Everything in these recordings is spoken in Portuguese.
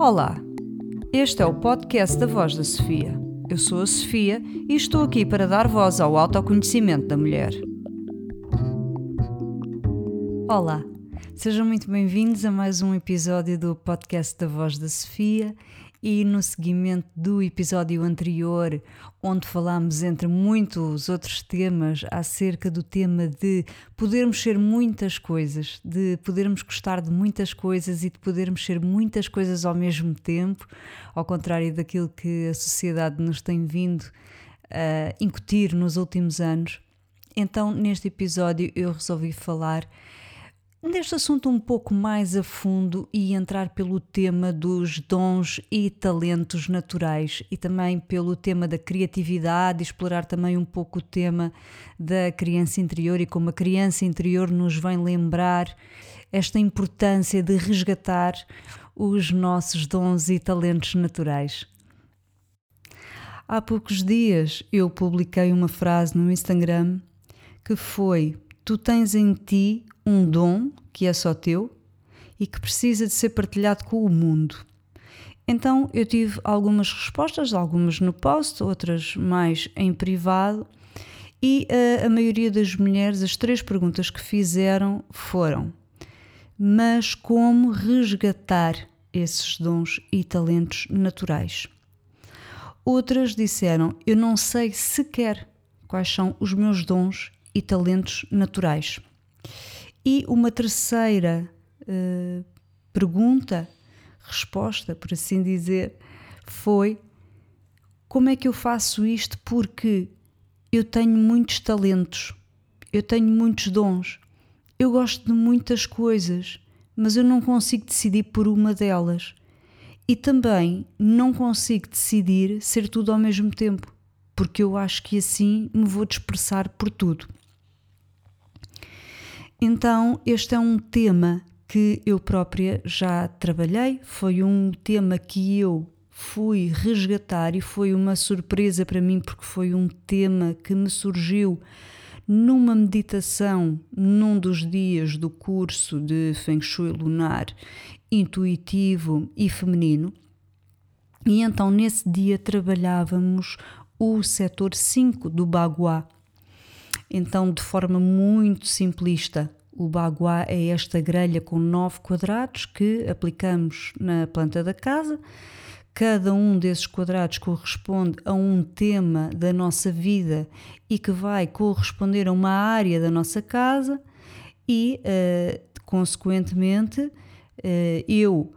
Olá, este é o podcast da Voz da Sofia. Eu sou a Sofia e estou aqui para dar voz ao autoconhecimento da mulher. Olá, sejam muito bem-vindos a mais um episódio do podcast da Voz da Sofia e no seguimento do episódio anterior, onde falámos entre muitos outros temas acerca do tema de podermos ser muitas coisas, de podermos gostar de muitas coisas e de podermos ser muitas coisas ao mesmo tempo, ao contrário daquilo que a sociedade nos tem vindo a incutir nos últimos anos. Então, neste episódio, eu resolvi falar deste assunto um pouco mais a fundo e entrar pelo tema dos dons e talentos naturais e também pelo tema da criatividade, explorar também um pouco o tema da criança interior e como a criança interior nos vem lembrar esta importância de resgatar os nossos dons e talentos naturais. Há poucos dias eu publiquei uma frase no Instagram que foi: Tu tens em ti um dom que é só teu e que precisa de ser partilhado com o mundo. Então eu tive algumas respostas, algumas no post, outras mais em privado, e a, a maioria das mulheres, as três perguntas que fizeram foram: mas como resgatar esses dons e talentos naturais? Outras disseram: eu não sei sequer quais são os meus dons e talentos naturais. E uma terceira uh, pergunta, resposta, por assim dizer, foi: como é que eu faço isto? Porque eu tenho muitos talentos, eu tenho muitos dons, eu gosto de muitas coisas, mas eu não consigo decidir por uma delas. E também não consigo decidir ser tudo ao mesmo tempo, porque eu acho que assim me vou dispersar por tudo. Então, este é um tema que eu própria já trabalhei, foi um tema que eu fui resgatar e foi uma surpresa para mim porque foi um tema que me surgiu numa meditação num dos dias do curso de Feng Shui lunar intuitivo e feminino. E então nesse dia trabalhávamos o setor 5 do Bagua então, de forma muito simplista, o baguá é esta grelha com nove quadrados que aplicamos na planta da casa. Cada um desses quadrados corresponde a um tema da nossa vida e que vai corresponder a uma área da nossa casa, e, uh, consequentemente, uh, eu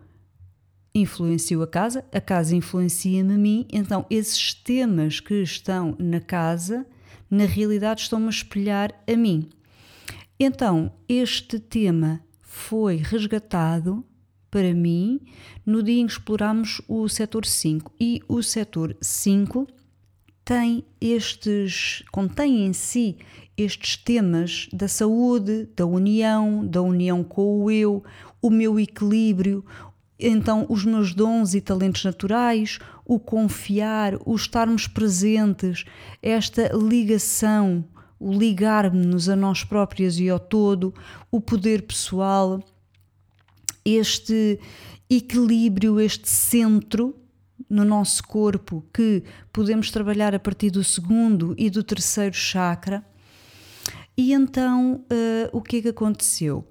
influencio a casa, a casa influencia-me a mim, então esses temas que estão na casa na realidade estão-me a espelhar a mim. Então, este tema foi resgatado para mim no dia em que explorámos o setor 5 e o setor 5 tem estes, contém em si estes temas da saúde, da união, da união com o eu, o meu equilíbrio, então os meus dons e talentos naturais, o confiar, o estarmos presentes, esta ligação, o ligar-nos a nós próprias e ao todo, o poder pessoal, este equilíbrio, este centro no nosso corpo que podemos trabalhar a partir do segundo e do terceiro chakra. E então uh, o que é que aconteceu?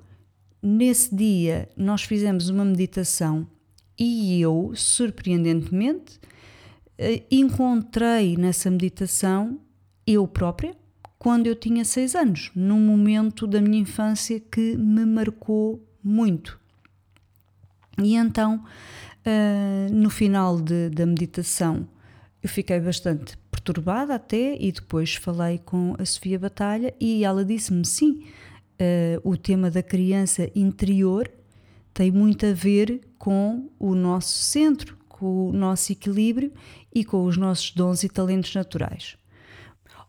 Nesse dia, nós fizemos uma meditação e eu, surpreendentemente, eh, encontrei nessa meditação eu própria quando eu tinha seis anos, num momento da minha infância que me marcou muito. E então, eh, no final de, da meditação, eu fiquei bastante perturbada até e depois falei com a Sofia Batalha e ela disse-me sim, uh, o tema da criança interior tem muito a ver com o nosso centro, com o nosso equilíbrio e com os nossos dons e talentos naturais.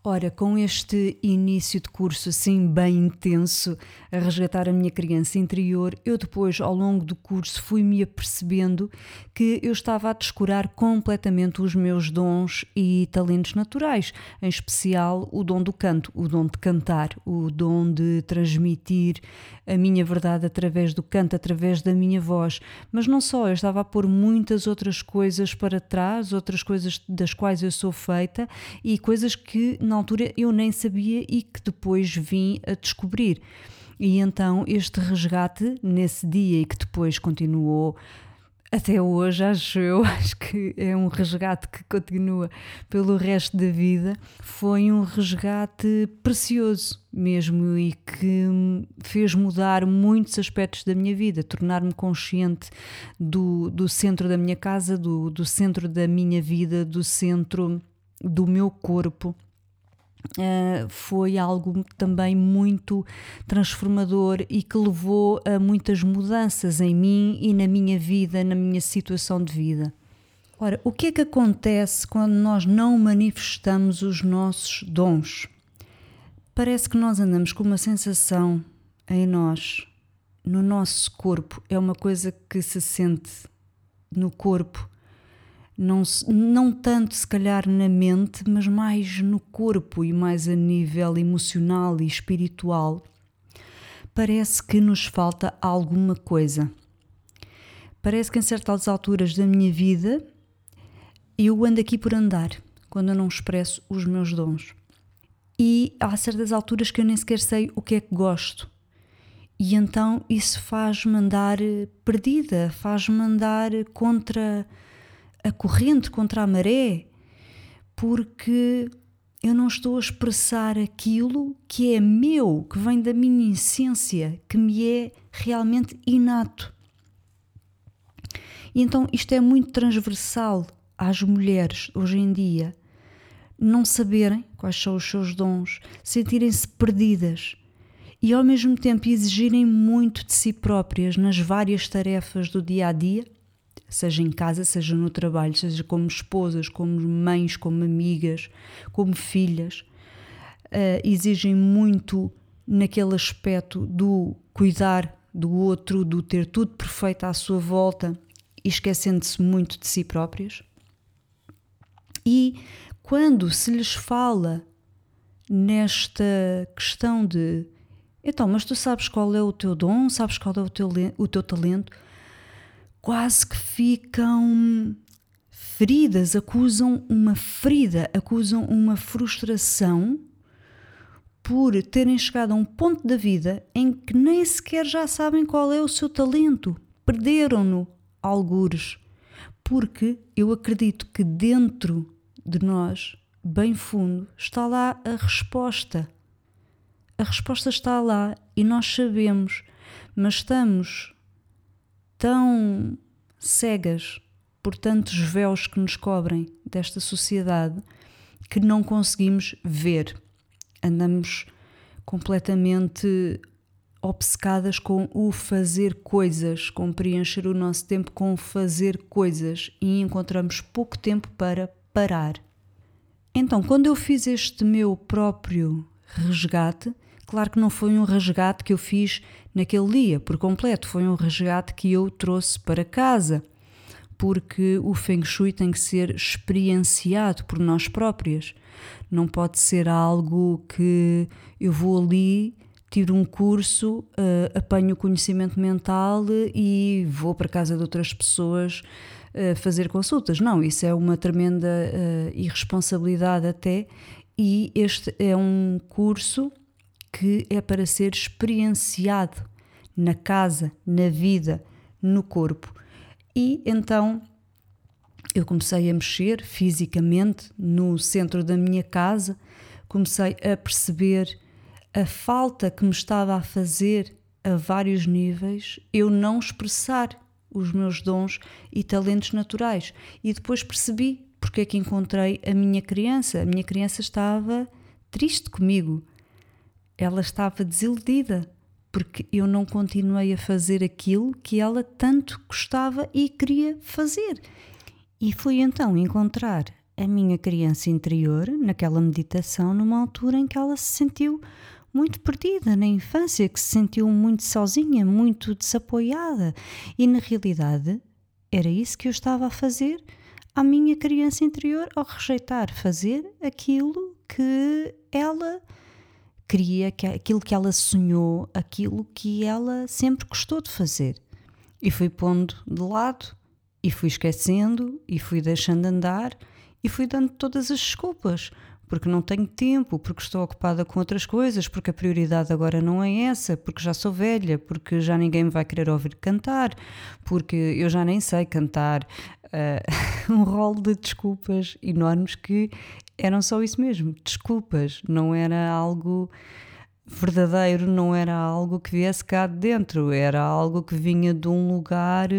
Ora, com este início de curso assim bem intenso a resgatar a minha criança interior, eu depois, ao longo do curso, fui-me apercebendo que eu estava a descurar completamente os meus dons e talentos naturais, em especial o dom do canto, o dom de cantar, o dom de transmitir a minha verdade através do canto, através da minha voz. Mas não só, eu estava a pôr muitas outras coisas para trás, outras coisas das quais eu sou feita e coisas que na altura eu nem sabia e que depois vim a descobrir. E então este resgate nesse dia e que depois continuou até hoje, acho eu, acho que é um resgate que continua pelo resto da vida, foi um resgate precioso mesmo e que fez mudar muitos aspectos da minha vida, tornar-me consciente do, do centro da minha casa, do, do centro da minha vida, do centro do meu corpo Uh, foi algo também muito transformador e que levou a muitas mudanças em mim e na minha vida, na minha situação de vida. Ora, o que é que acontece quando nós não manifestamos os nossos dons? Parece que nós andamos com uma sensação em nós, no nosso corpo, é uma coisa que se sente no corpo não, não tanto se calhar na mente, mas mais no corpo e mais a nível emocional e espiritual, parece que nos falta alguma coisa. Parece que em certas alturas da minha vida eu ando aqui por andar, quando eu não expresso os meus dons. E há certas alturas que eu nem sequer sei o que é que gosto. E então isso faz-me andar perdida, faz-me andar contra a corrente contra a maré, porque eu não estou a expressar aquilo que é meu, que vem da minha essência, que me é realmente inato. E então isto é muito transversal às mulheres hoje em dia. Não saberem quais são os seus dons, sentirem-se perdidas e ao mesmo tempo exigirem muito de si próprias nas várias tarefas do dia a dia seja em casa, seja no trabalho, seja como esposas, como mães, como amigas, como filhas, uh, exigem muito naquele aspecto do cuidar do outro, do ter tudo perfeito à sua volta e esquecendo-se muito de si próprias. E quando se lhes fala nesta questão de então, mas tu sabes qual é o teu dom, sabes qual é o teu, o teu talento, quase que ficam feridas, acusam uma ferida, acusam uma frustração por terem chegado a um ponto da vida em que nem sequer já sabem qual é o seu talento, perderam-no algures, porque eu acredito que dentro de nós, bem fundo, está lá a resposta. A resposta está lá e nós sabemos, mas estamos tão cegas por tantos véus que nos cobrem desta sociedade que não conseguimos ver. Andamos completamente obcecadas com o fazer coisas, com preencher o nosso tempo com fazer coisas e encontramos pouco tempo para parar. Então, quando eu fiz este meu próprio resgate, Claro que não foi um resgate que eu fiz naquele dia por completo, foi um resgate que eu trouxe para casa, porque o Feng Shui tem que ser experienciado por nós próprias. Não pode ser algo que eu vou ali, tiro um curso, uh, apanho o conhecimento mental e vou para casa de outras pessoas uh, fazer consultas. Não, isso é uma tremenda uh, irresponsabilidade até. E este é um curso que é para ser experienciado na casa, na vida, no corpo. E então eu comecei a mexer fisicamente no centro da minha casa, comecei a perceber a falta que me estava a fazer a vários níveis eu não expressar os meus dons e talentos naturais. E depois percebi porque é que encontrei a minha criança. A minha criança estava triste comigo, ela estava desiludida porque eu não continuei a fazer aquilo que ela tanto gostava e queria fazer. E fui então encontrar a minha criança interior naquela meditação, numa altura em que ela se sentiu muito perdida na infância, que se sentiu muito sozinha, muito desapoiada. E na realidade era isso que eu estava a fazer à minha criança interior ao rejeitar fazer aquilo que ela queria, aquilo que ela sonhou, aquilo que ela sempre gostou de fazer. E fui pondo de lado, e fui esquecendo, e fui deixando andar, e fui dando todas as desculpas porque não tenho tempo, porque estou ocupada com outras coisas, porque a prioridade agora não é essa, porque já sou velha, porque já ninguém me vai querer ouvir cantar, porque eu já nem sei cantar. Uh, um rol de desculpas enormes que eram só isso mesmo, desculpas, não era algo verdadeiro, não era algo que viesse cá de dentro, era algo que vinha de um lugar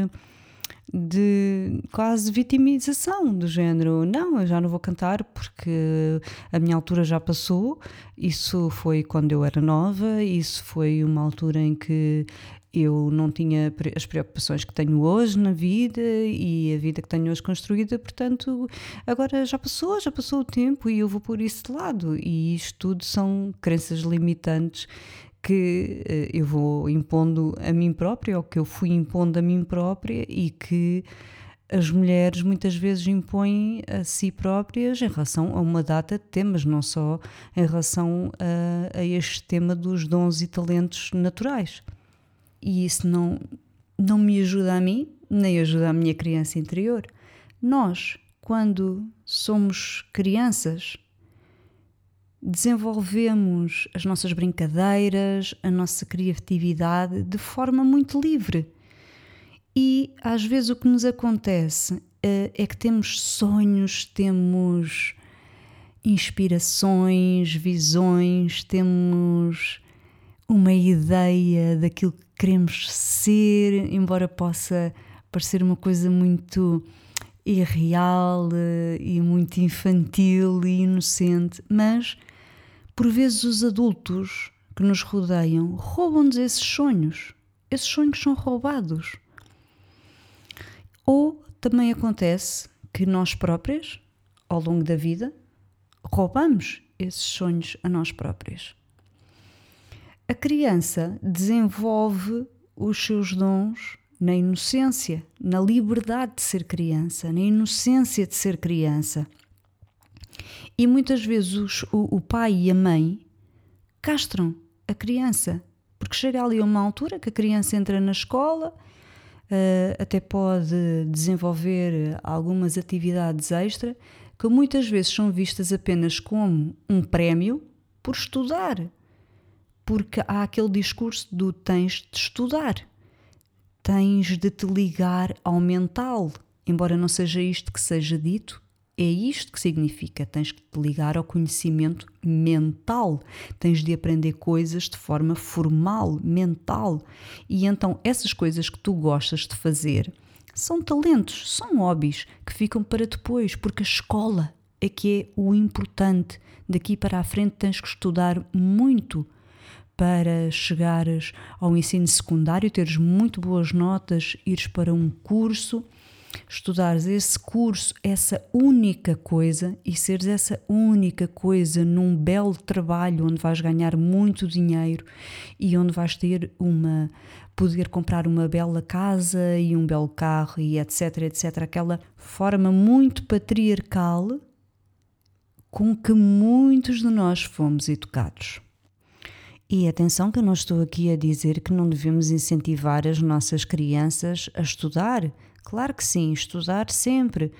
de quase vitimização do género. Não, eu já não vou cantar porque a minha altura já passou. Isso foi quando eu era nova, isso foi uma altura em que eu não tinha as preocupações que tenho hoje na vida e a vida que tenho hoje construída, portanto, agora já passou, já passou o tempo e eu vou por isso de lado. E isto tudo são crenças limitantes que uh, eu vou impondo a mim própria, ou que eu fui impondo a mim própria e que as mulheres muitas vezes impõem a si próprias em relação a uma data de temas, não só em relação a, a este tema dos dons e talentos naturais. E isso não, não me ajuda a mim, nem ajuda a minha criança interior. Nós, quando somos crianças, desenvolvemos as nossas brincadeiras, a nossa criatividade de forma muito livre. E às vezes o que nos acontece eh, é que temos sonhos, temos inspirações, visões, temos uma ideia daquilo queremos ser, embora possa parecer uma coisa muito irreal eh, e muito infantil e inocente, mas por vezes os adultos que nos rodeiam roubam-nos esses sonhos. Esses sonhos são roubados. Ou também acontece que nós próprias, ao longo da vida, roubamos esses sonhos a nós próprias. A criança desenvolve os seus dons na inocência, na liberdade de ser criança, na inocência de ser criança. E muitas vezes o, o pai e a mãe castram a criança, porque chega ali a uma altura que a criança entra na escola, uh, até pode desenvolver algumas atividades extra que muitas vezes são vistas apenas como um prémio por estudar. Porque há aquele discurso do tens de estudar, tens de te ligar ao mental, embora não seja isto que seja dito, é isto que significa. Tens que te ligar ao conhecimento mental, tens de aprender coisas de forma formal, mental. E então, essas coisas que tu gostas de fazer são talentos, são hobbies que ficam para depois, porque a escola é que é o importante. Daqui para a frente tens que estudar muito para chegares ao ensino secundário, teres muito boas notas, ires para um curso estudares esse curso, essa única coisa e seres essa única coisa num belo trabalho onde vais ganhar muito dinheiro e onde vais ter uma poder comprar uma bela casa e um belo carro e etc, etc, aquela forma muito patriarcal com que muitos de nós fomos educados. E atenção que eu não estou aqui a dizer que não devemos incentivar as nossas crianças a estudar, Claro que sim, estudar sempre.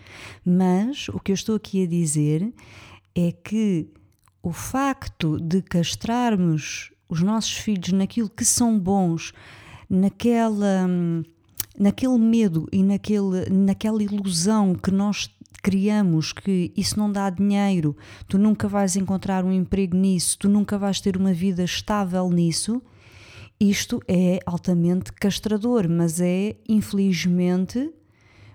Mas o que eu estou aqui a dizer é que o facto de castrarmos os nossos filhos naquilo que são bons, naquela, naquele medo e naquele, naquela ilusão que nós criamos que isso não dá dinheiro, tu nunca vais encontrar um emprego nisso, tu nunca vais ter uma vida estável nisso, isto é altamente castrador, mas é, infelizmente,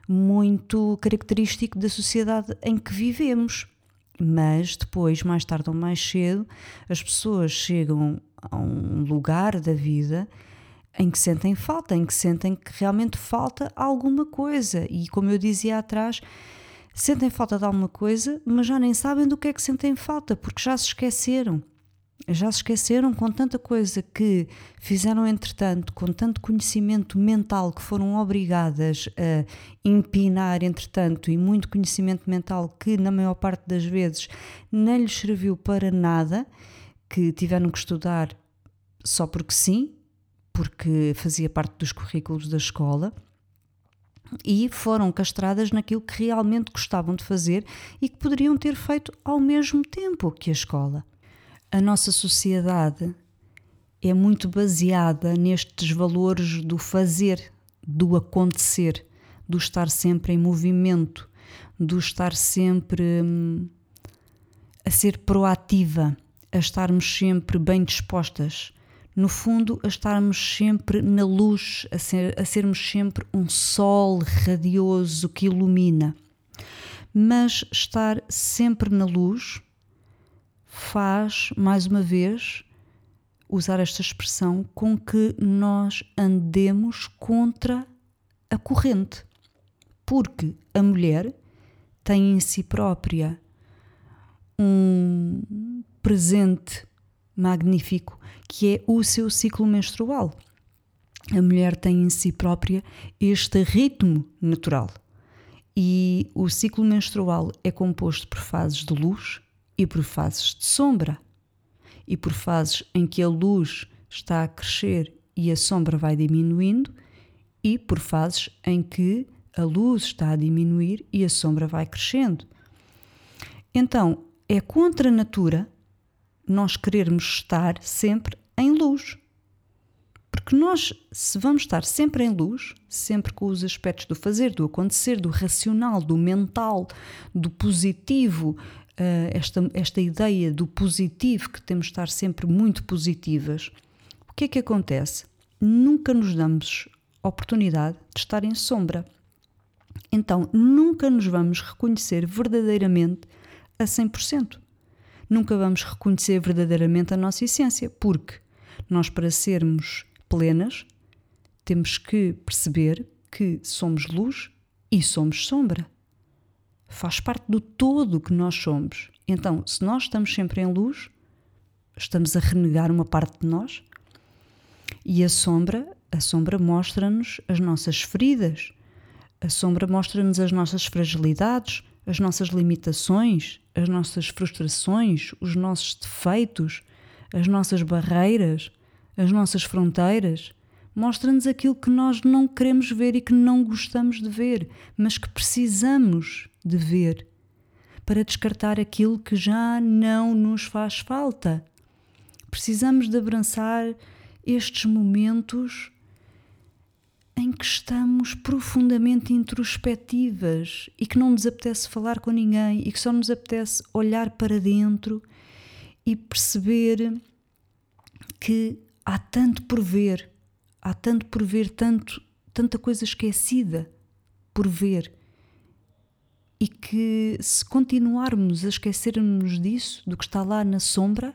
muito característico da sociedade em que vivemos. Mas depois, mais tarde ou mais cedo, as pessoas chegam a um lugar da vida em que sentem falta, em que sentem que realmente falta alguma coisa. E como eu dizia atrás, sentem falta de alguma coisa, mas já nem sabem do que é que sentem falta, porque já se esqueceram. Já se esqueceram com tanta coisa que fizeram entretanto, com tanto conhecimento mental que foram obrigadas a empinar entretanto, e muito conhecimento mental que, na maior parte das vezes, não lhes serviu para nada, que tiveram que estudar só porque sim, porque fazia parte dos currículos da escola e foram castradas naquilo que realmente gostavam de fazer e que poderiam ter feito ao mesmo tempo que a escola. A nossa sociedade é muito baseada nestes valores do fazer, do acontecer, do estar sempre em movimento, do estar sempre hum, a ser proativa, a estarmos sempre bem dispostas, no fundo, a estarmos sempre na luz, a, ser, a sermos sempre um sol radioso que ilumina. Mas estar sempre na luz faz, mais uma vez, usar esta expressão, com que nós andemos contra a corrente. Porque a mulher tem em si própria um presente magnífico que é o seu ciclo menstrual. A mulher tem em si própria este ritmo natural. E o ciclo menstrual é composto por fases de luz e por fases de sombra. E por fases em que a luz está a crescer e a sombra vai diminuindo, e por fases em que a luz está a diminuir e a sombra vai crescendo. Então, é contra a natura nós querermos estar sempre em luz. Porque nós, se vamos estar sempre em luz, sempre com os aspectos do fazer, do acontecer, do racional, do mental, do positivo, eh, esta, esta ideia do positivo, que temos de estar sempre muito positivas, o que é que acontece? Nunca nos damos oportunidade de estar em sombra. Então, nunca nos vamos reconhecer verdadeiramente a 100% nunca vamos reconhecer verdadeiramente a nossa essência, porque nós, para sermos plenas, temos que perceber que somos luz e somos sombra. Faz parte do todo que nós somos. Então, se nós estamos sempre em luz, estamos a renegar uma parte de nós. E a sombra, a sombra mostra-nos as nossas feridas. A sombra mostra-nos as nossas fragilidades, as nossas limitações, as nossas frustrações, os nossos defeitos, as nossas barreiras, as nossas fronteiras. Mostra-nos aquilo que nós não queremos ver e que não gostamos de ver, mas que precisamos de ver para descartar aquilo que já não nos faz falta. Precisamos de abraçar estes momentos em que estamos profundamente introspectivas e que não nos apetece falar com ninguém e que só nos apetece olhar para dentro e perceber que há tanto por ver, há tanto por ver, tanto, tanta coisa esquecida por ver. E que se continuarmos a esquecermos disso, do que está lá na sombra,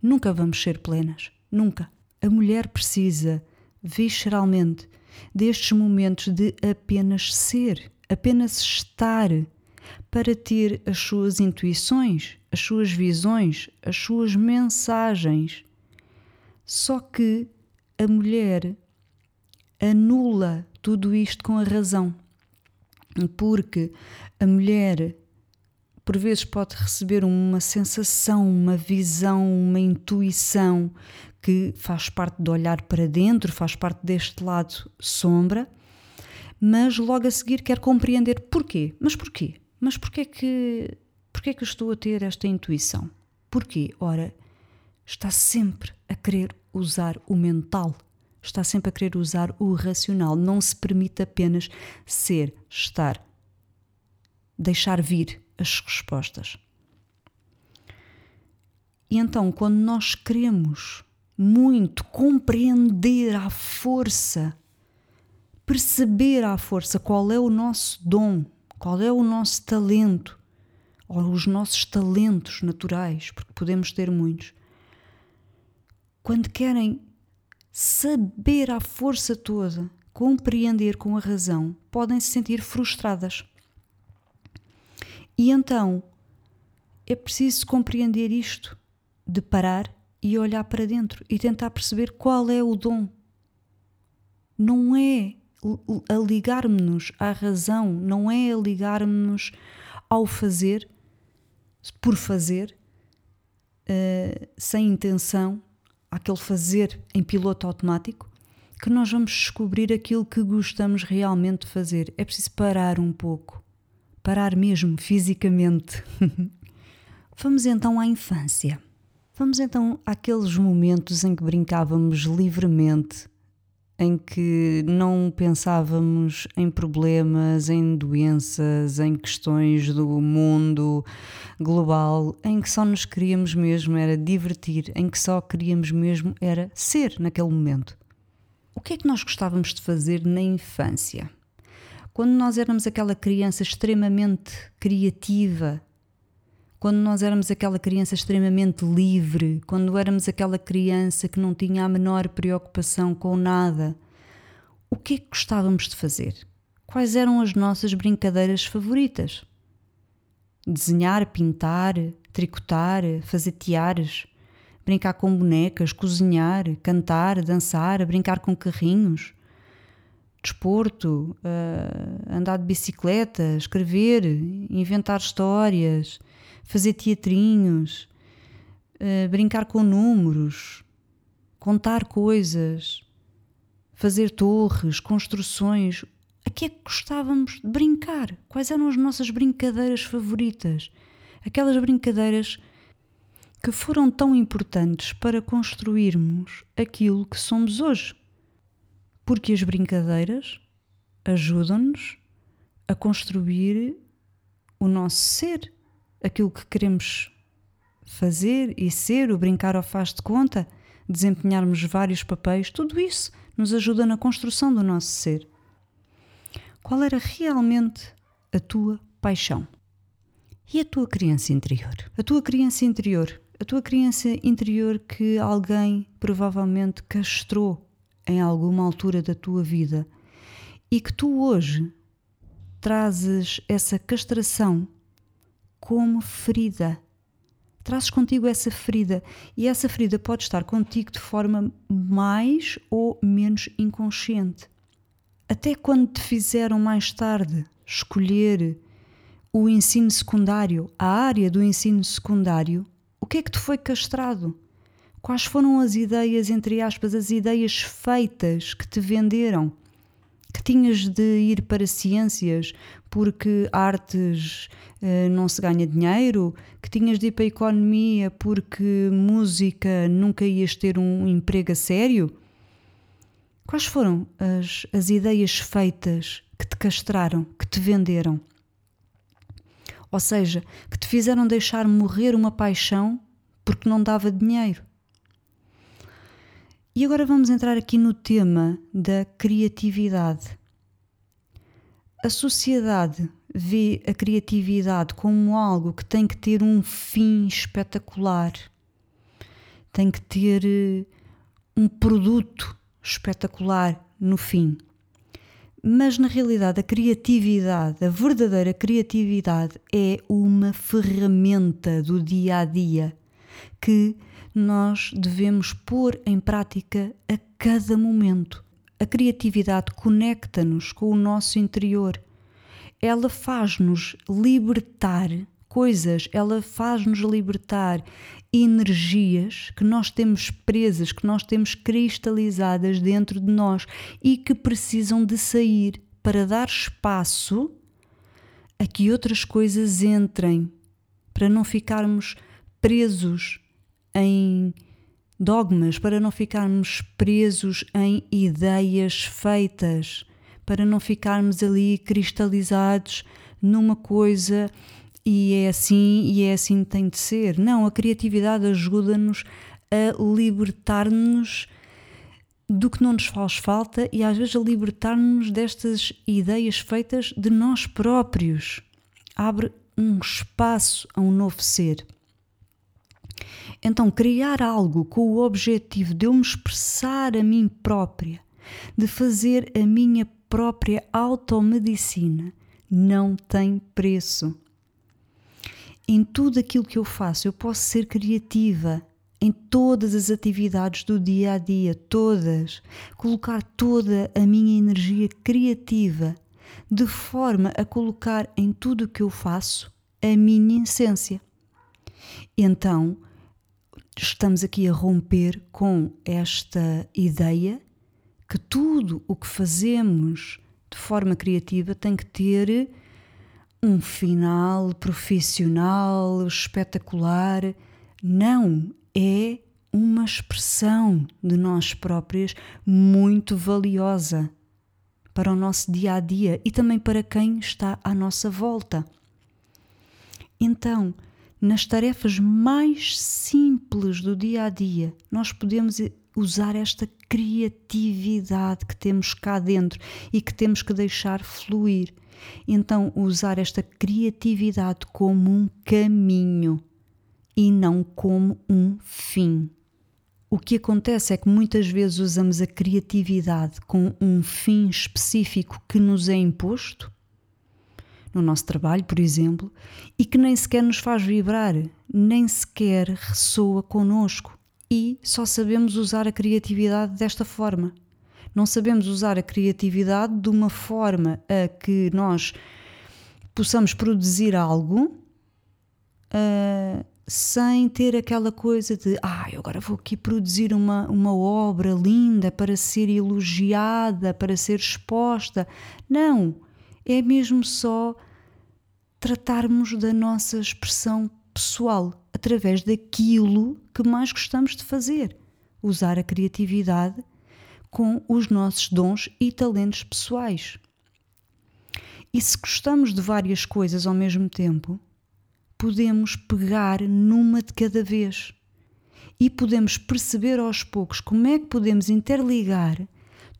nunca vamos ser plenas. Nunca. A mulher precisa, visceralmente, destes momentos de apenas ser, apenas estar, para ter as suas intuições, as suas visões, as suas mensagens. Só que a mulher anula tudo isto com a razão, porque a mulher por vezes pode receber uma sensação, uma visão, uma intuição que faz parte de olhar para dentro, faz parte deste lado sombra, mas logo a seguir quer compreender porquê. Mas porquê? Mas porquê que, porquê que eu estou a ter esta intuição? Porquê? Ora, está sempre a querer usar o mental, está sempre a querer usar o racional, não se permite apenas ser, estar, deixar vir as respostas. E então, quando nós queremos muito compreender à força, perceber à força qual é o nosso dom, qual é o nosso talento, ou os nossos talentos naturais, porque podemos ter muitos. Quando querem saber à força toda, compreender com a razão, podem se sentir frustradas E então é preciso compreender isto, de parar e olhar para dentro e tentar perceber qual é o dom. Não é a ligar-nos à razão, não é a ligar-nos ao fazer, por fazer, uh, sem intenção, aquele fazer em piloto automático, que nós vamos descobrir aquilo que gostamos realmente de fazer. É preciso parar um pouco, parar mesmo fisicamente. Vamos então à infância. Vamos então àqueles momentos em que brincávamos livremente, em que não pensávamos em problemas, em doenças, em questões do mundo global, em que só nos queríamos mesmo era divertir, em que só queríamos mesmo era ser naquele momento. O que é que nós gostávamos de fazer na infância? Quando nós éramos aquela criança extremamente criativa, quando nós éramos aquela criança extremamente livre, quando éramos aquela criança que não tinha a menor preocupação com nada, o que é que gostávamos de fazer? Quais eram as nossas brincadeiras favoritas? Desenhar, pintar, tricotar, fazer tiares, brincar com bonecas, cozinhar, cantar, dançar, brincar com carrinhos, desporto, uh, andar de bicicleta, escrever, inventar histórias, fazer teatrinhos, uh, brincar com números, contar coisas, fazer torres, construções. A que é que gostávamos de brincar? Quais eram as nossas brincadeiras favoritas? Aquelas brincadeiras que foram tão importantes para construirmos aquilo que somos hoje. Porque as brincadeiras ajudam-nos a construir o nosso ser, aquilo que queremos fazer e ser, o brincar ao faz de conta, desempenharmos vários papéis, tudo isso nos ajuda na construção do nosso ser. Qual era realmente a tua paixão? E a tua criança interior? A tua criança interior, a tua criança interior que alguém provavelmente castrou em alguma altura da tua vida e que tu hoje trazes essa castração como ferida. Trazes contigo essa ferida e essa ferida pode estar contigo de forma mais ou menos inconsciente. Até quando te fizeram mais tarde escolher o ensino secundário, a área do ensino secundário, o que é que te foi castrado? Quais foram as ideias, entre aspas, as ideias feitas que te venderam? Que tinhas de ir para ciências porque artes eh, não se ganha dinheiro? Que tinhas de ir para a economia porque música nunca ias ter um emprego a sério? Quais foram as, as ideias feitas que te castraram, que te venderam? Ou seja, que te fizeram deixar morrer uma paixão porque não dava dinheiro. E agora vamos entrar aqui no tema da criatividade. A sociedade vê a criatividade como algo que tem que ter um fim espetacular, tem que ter eh, um produto espetacular no fim. Mas na realidade, a criatividade, a verdadeira criatividade, é uma ferramenta do dia a dia que nós devemos pôr em prática a cada momento. A criatividade conecta-nos com o nosso interior. Ela faz-nos libertar coisas, ela faz-nos libertar energias que nós temos presas, que nós temos cristalizadas dentro de nós e que precisam de sair para dar espaço a que outras coisas entrem, para não ficarmos presos em dogmas, para não ficarmos presos em ideias feitas, para não ficarmos ali cristalizados numa coisa e é assim e é assim que tem de ser. Não, a criatividade ajuda-nos a libertar-nos do que não nos faz falta e às vezes a libertar-nos destas ideias feitas de nós próprios. Abre um espaço a um novo ser. Então, criar algo com o objetivo de eu me expressar a mim própria, de fazer a minha própria automedicina, não tem preço. em tudo aquilo que eu faço, eu posso ser criativa em todas as atividades do dia a dia, todas, colocar toda a minha energia criativa de forma a colocar em tudo o que eu faço a minha essência. Então, estamos aqui a romper com esta ideia que tudo o que fazemos de forma criativa tem que ter um final profissional, espetacular. Não, é uma expressão de nós próprias muito valiosa para o nosso dia a dia e também para quem está à nossa volta. Então, nas tarefas mais simples do dia a dia, nós podemos usar esta criatividade que temos cá dentro e que temos que deixar fluir. Então, usar esta criatividade como um caminho e não como um fim. O que acontece é que muitas vezes usamos a criatividade com um fim específico que nos é imposto, no nosso trabalho, por exemplo, e que nem sequer nos faz vibrar, nem sequer ressoa connosco. E só sabemos usar a criatividade desta forma. Não sabemos usar a criatividade de uma forma a que nós possamos produzir algo uh, sem ter aquela coisa de ah, eu agora vou aqui produzir uma, uma obra linda para ser elogiada, para ser exposta. Não, é mesmo só tratarmos da nossa expressão pessoal através daquilo que mais gostamos de fazer. Usar a criatividade com os nossos dons e talentos pessoais. E se gostamos de várias coisas ao mesmo tempo, podemos pegar numa de cada vez e podemos perceber aos poucos como é que podemos interligar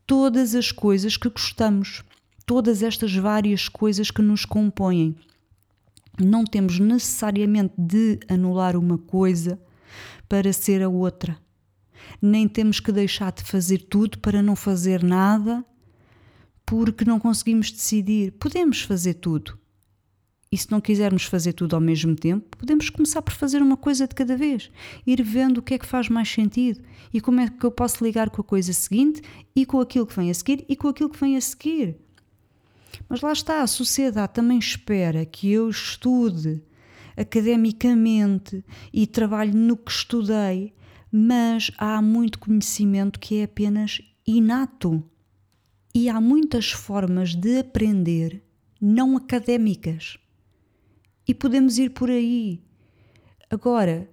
todas as coisas que gostamos, todas estas várias coisas que nos compõem. Não temos necessariamente de anular uma coisa para ser a outra. Nem temos que deixar de fazer tudo para não fazer nada porque não conseguimos decidir. Podemos fazer tudo, e se não quisermos fazer tudo ao mesmo tempo, podemos começar por fazer uma coisa de cada vez, ir vendo o que é que faz mais sentido e como é que eu posso ligar com a coisa seguinte e com aquilo que vem a seguir e com aquilo que vem a seguir. Mas lá está, a sociedade também espera que eu estude academicamente e trabalhe no que estudei, mas há muito conhecimento que é apenas inato. E há muitas formas de aprender não académicas e podemos ir por aí. Agora,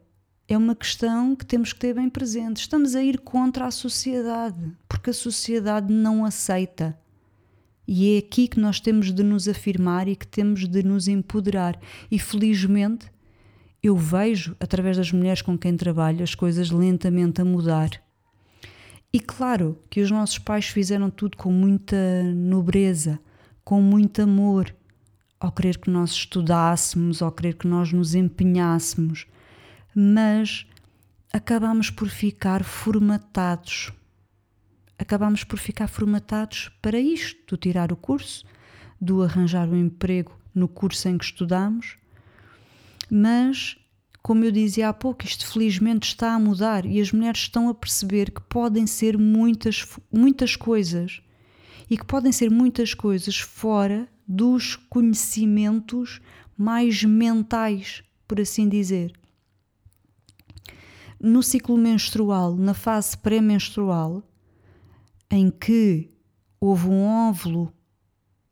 é uma questão que temos que ter bem presente. Estamos a ir contra a sociedade, porque a sociedade não aceita. E é aqui que nós temos de nos afirmar e que temos de nos empoderar. E felizmente eu vejo, através das mulheres com quem trabalho, as coisas lentamente a mudar. E claro que os nossos pais fizeram tudo com muita nobreza, com muito amor, ao querer que nós estudássemos, ao querer que nós nos empenhássemos, mas acabamos por ficar formatados. Acabamos por ficar formatados para isto, do tirar o curso, do arranjar um emprego no curso em que estudamos, mas, como eu dizia há pouco, isto felizmente está a mudar e as mulheres estão a perceber que podem ser muitas, muitas coisas e que podem ser muitas coisas fora dos conhecimentos mais mentais, por assim dizer. No ciclo menstrual, na fase pré-menstrual, em que houve um óvulo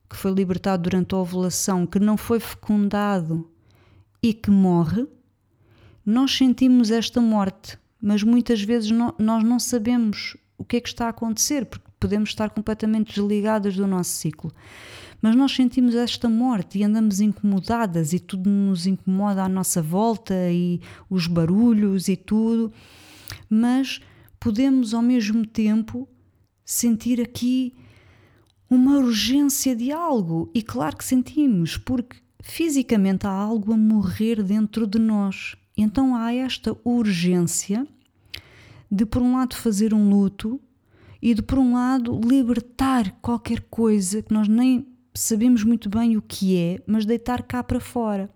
que foi libertado durante a ovulação, que não foi fecundado e que morre, nós sentimos esta morte, mas muitas vezes nós não sabemos o que é que está a acontecer, porque podemos estar completamente desligadas do nosso ciclo. Mas nós sentimos esta morte e andamos incomodadas e tudo nos incomoda à nossa volta e os barulhos e tudo. Mas podemos ao mesmo tempo sentir aqui uma urgência de algo. E claro que sentimos, porque fisicamente há algo a morrer dentro de nós. Então há esta urgência de, por um lado, fazer um luto e de, por um lado, libertar qualquer coisa que nós nem sabemos muito bem o que é, mas deitar cá para fora.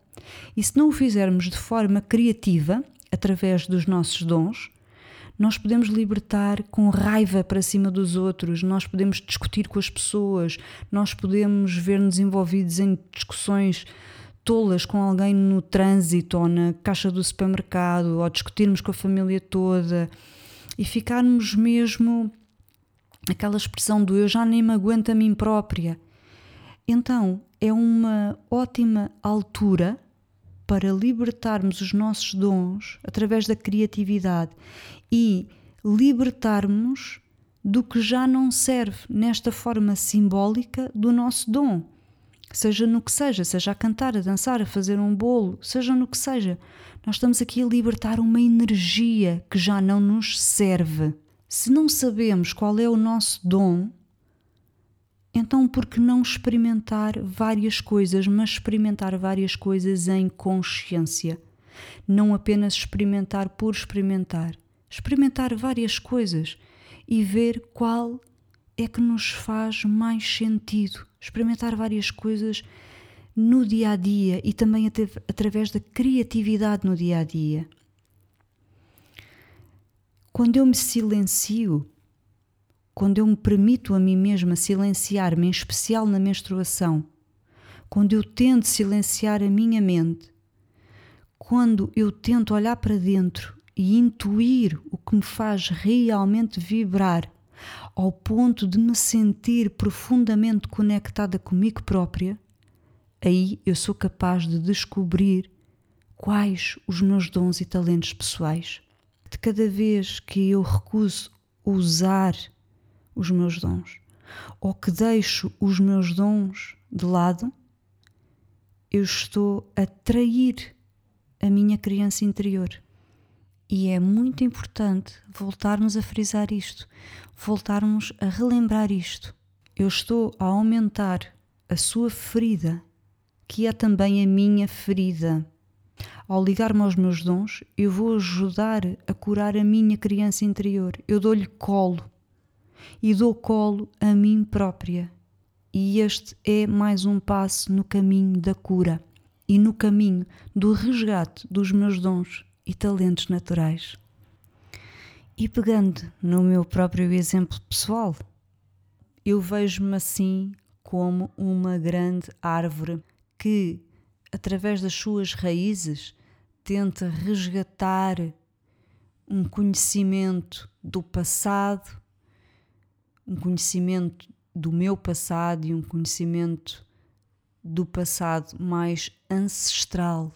E se não o fizermos de forma criativa, através dos nossos dons, nós podemos libertar com raiva para cima dos outros, nós podemos discutir com as pessoas, nós podemos ver-nos envolvidos em discussões tolas com alguém no trânsito ou na caixa do supermercado, ou discutirmos com a família toda e ficarmos mesmo aquela expressão do eu já nem me aguento a mim própria. Então é uma ótima altura para libertarmos os nossos dons através da criatividade e libertarmos do que já não serve nesta forma simbólica do nosso dom. Seja no que seja, seja a cantar, a dançar, a fazer um bolo, seja no que seja, nós estamos aqui a libertar uma energia que já não nos serve. Se não sabemos qual é o nosso dom, então, por que não experimentar várias coisas, mas experimentar várias coisas em consciência? Não apenas experimentar por experimentar. Experimentar várias coisas e ver qual é que nos faz mais sentido. Experimentar várias coisas no dia a dia e também através da criatividade no dia a dia. Quando eu me silencio, quando eu me permito a mim mesma silenciar-me, em especial na menstruação, quando eu tento silenciar a minha mente, quando eu tento olhar para dentro e intuir o que me faz realmente vibrar, ao ponto de me sentir profundamente conectada comigo própria, aí eu sou capaz de descobrir quais os meus dons e talentos pessoais. De cada vez que eu recuso usar os meus dons, ou que deixo os meus dons de lado, eu estou a trair a minha criança interior. E é muito importante voltarmos a frisar isto, voltarmos a relembrar isto. Eu estou a aumentar a sua ferida, que é também a minha ferida. Ao ligar-me aos meus dons, eu vou ajudar a curar a minha criança interior. Eu dou-lhe colo e dou colo a mim própria. E este é mais um passo no caminho da cura e no caminho do resgate dos meus dons e talentos naturais. E pegando no meu próprio exemplo pessoal, eu vejo-me assim como uma grande árvore que, através das suas raízes, tenta resgatar um conhecimento do passado um conhecimento do meu passado e um conhecimento do passado mais ancestral,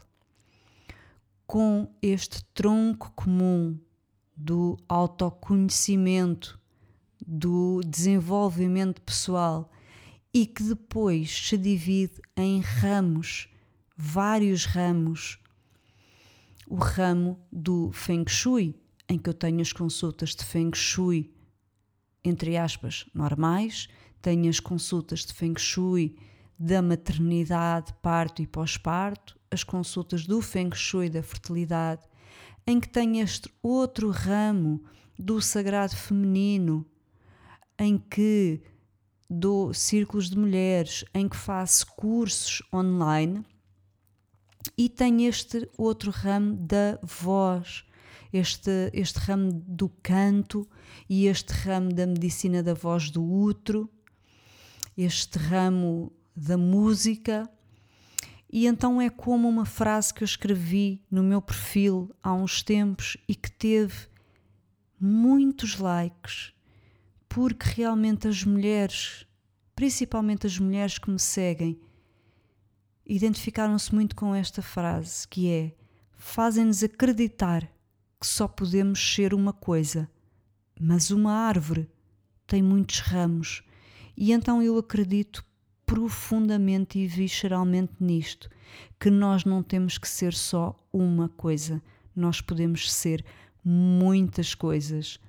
com este tronco comum do autoconhecimento, do desenvolvimento pessoal e que depois se divide em ramos, vários ramos. O ramo do Feng Shui, em que eu tenho as consultas de Feng Shui entre aspas, normais, tenho as consultas de Feng Shui da maternidade, parto e pós-parto, as consultas do Feng Shui da fertilidade, em que tenho este outro ramo do sagrado feminino, em que dou círculos de mulheres, em que faço cursos online, e tenho este outro ramo da voz, este, este ramo do canto e este ramo da medicina da voz do útero, este ramo da música. E então é como uma frase que eu escrevi no meu perfil há uns tempos e que teve muitos likes, porque realmente as mulheres, principalmente as mulheres que me seguem, identificaram-se muito com esta frase, que é: fazem-nos acreditar que só podemos ser uma coisa, mas uma árvore tem muitos ramos, e então eu acredito profundamente e visceralmente nisto, que nós não temos que ser só uma coisa, nós podemos ser muitas coisas.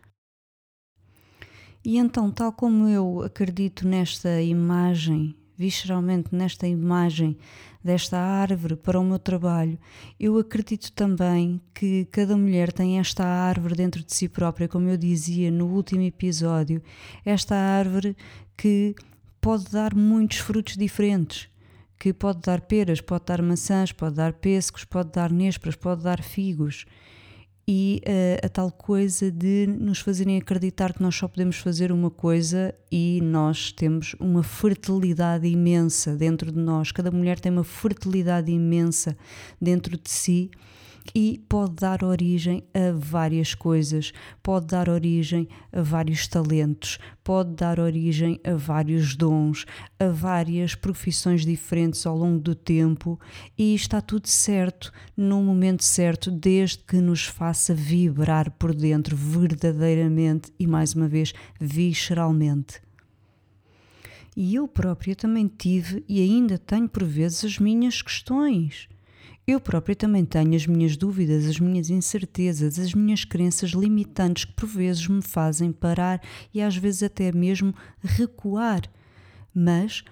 E então, tal como eu acredito nesta imagem visceralmente nesta imagem desta árvore para o meu trabalho, eu acredito também que cada mulher tem esta árvore dentro de si própria, como eu dizia no último episódio, esta árvore que pode dar muitos frutos diferentes, que pode dar peras, pode dar maçãs, pode dar pêssegos, pode dar nésperas, pode dar figos. E uh, a tal coisa de nos fazerem acreditar que nós só podemos fazer uma coisa e nós temos uma fertilidade imensa dentro de nós. Cada mulher tem uma fertilidade imensa dentro de si e pode dar origem a várias coisas, pode dar origem a vários talentos, pode dar origem a vários dons, a várias profissões diferentes ao longo do tempo. E está tudo certo no momento certo, desde que nos faça vibrar por dentro verdadeiramente e mais uma vez visceralmente. E eu própria também tive e ainda tenho por vezes as minhas questões eu própria também tenho as minhas dúvidas, as minhas incertezas, as minhas crenças limitantes que por vezes me fazem parar e às vezes até mesmo recuar. Mas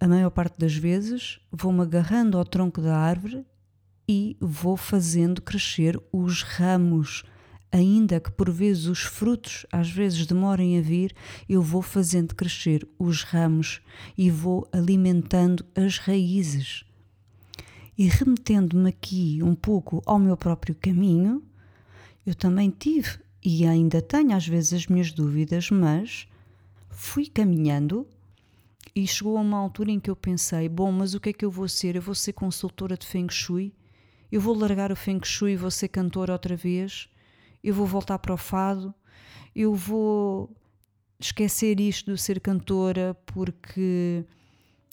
a maior parte das vezes vou-me agarrando ao tronco da árvore e vou fazendo crescer os ramos. Ainda que por vezes os frutos às vezes demorem a vir, eu vou fazendo crescer os ramos e vou alimentando as raízes e remetendo-me aqui um pouco ao meu próprio caminho, eu também tive e ainda tenho às vezes as minhas dúvidas, mas fui caminhando e chegou a uma altura em que eu pensei: bom, mas o que é que eu vou ser? Eu vou ser consultora de Feng Shui? Eu vou largar o Feng Shui e vou ser cantora outra vez? Eu vou voltar para o fado? Eu vou esquecer isto de ser cantora porque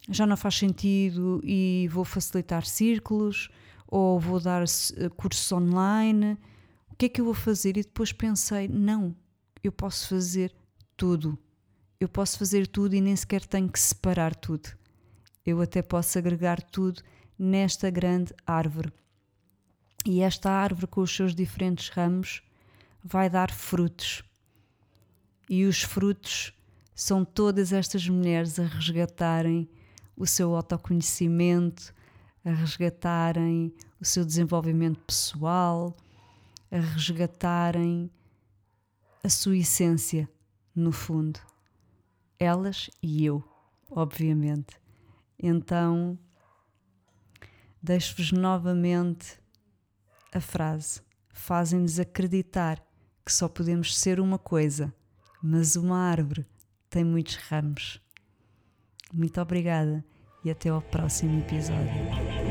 já não faz sentido e vou facilitar círculos ou vou dar eh, cursos online. O que é que eu vou fazer? E depois pensei: não, eu posso fazer tudo. Eu posso fazer tudo e nem sequer tenho que separar tudo. Eu até posso agregar tudo nesta grande árvore. E esta árvore, com os seus diferentes ramos, vai dar frutos. E os frutos são todas estas mulheres a resgatarem o seu autoconhecimento, a resgatarem o seu desenvolvimento pessoal, a resgatarem a sua essência, no fundo. Elas e eu, obviamente. Então, deixo-vos novamente a frase: fazem-nos acreditar que só podemos ser uma coisa, mas uma árvore tem muitos ramos. Muito obrigada e até ao próximo episódio.